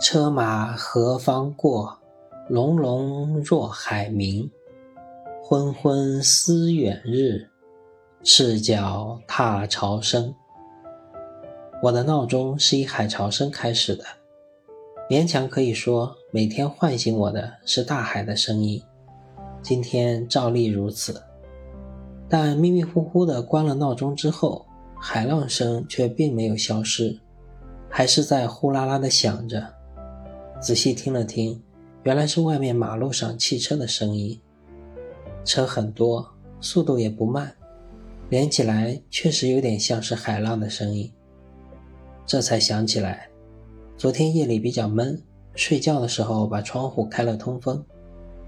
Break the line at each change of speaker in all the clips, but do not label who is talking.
车马何方过，隆隆若海鸣。昏昏思远日，赤脚踏潮生。我的闹钟是以海潮声开始的，勉强可以说，每天唤醒我的是大海的声音。今天照例如此，但迷迷糊糊的关了闹钟之后，海浪声却并没有消失，还是在呼啦啦的响着。仔细听了听，原来是外面马路上汽车的声音。车很多，速度也不慢，连起来确实有点像是海浪的声音。这才想起来，昨天夜里比较闷，睡觉的时候把窗户开了通风，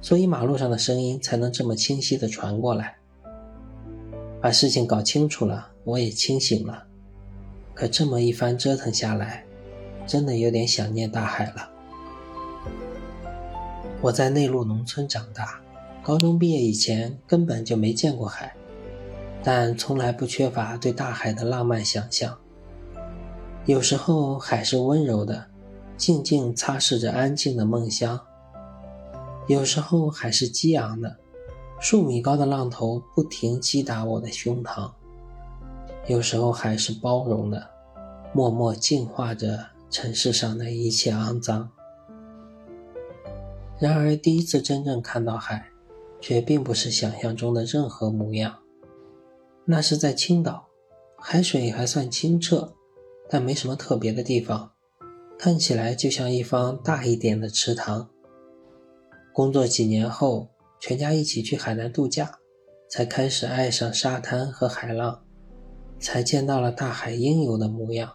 所以马路上的声音才能这么清晰地传过来。把事情搞清楚了，我也清醒了。可这么一番折腾下来，真的有点想念大海了。我在内陆农村长大，高中毕业以前根本就没见过海，但从来不缺乏对大海的浪漫想象。有时候海是温柔的，静静擦拭着安静的梦乡；有时候海是激昂的，数米高的浪头不停击打我的胸膛；有时候海是包容的，默默净化着城市上的一切肮脏。然而，第一次真正看到海，却并不是想象中的任何模样。那是在青岛，海水还算清澈，但没什么特别的地方，看起来就像一方大一点的池塘。工作几年后，全家一起去海南度假，才开始爱上沙滩和海浪，才见到了大海应有的模样。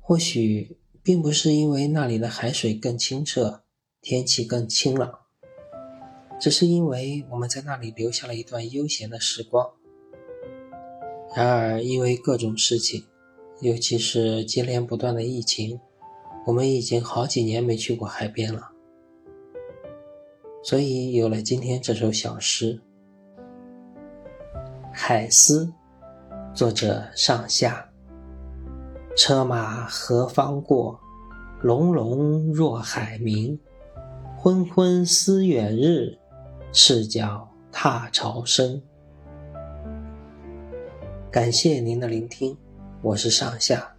或许并不是因为那里的海水更清澈。天气更清朗，只是因为我们在那里留下了一段悠闲的时光。然而，因为各种事情，尤其是接连不断的疫情，我们已经好几年没去过海边了。所以有了今天这首小诗《海思》，作者上下。车马何方过，隆隆若海鸣。昏昏思远日，赤脚踏潮生。感谢您的聆听，我是上下。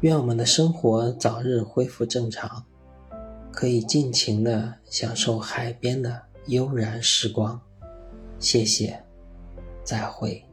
愿我们的生活早日恢复正常，可以尽情的享受海边的悠然时光。谢谢，再会。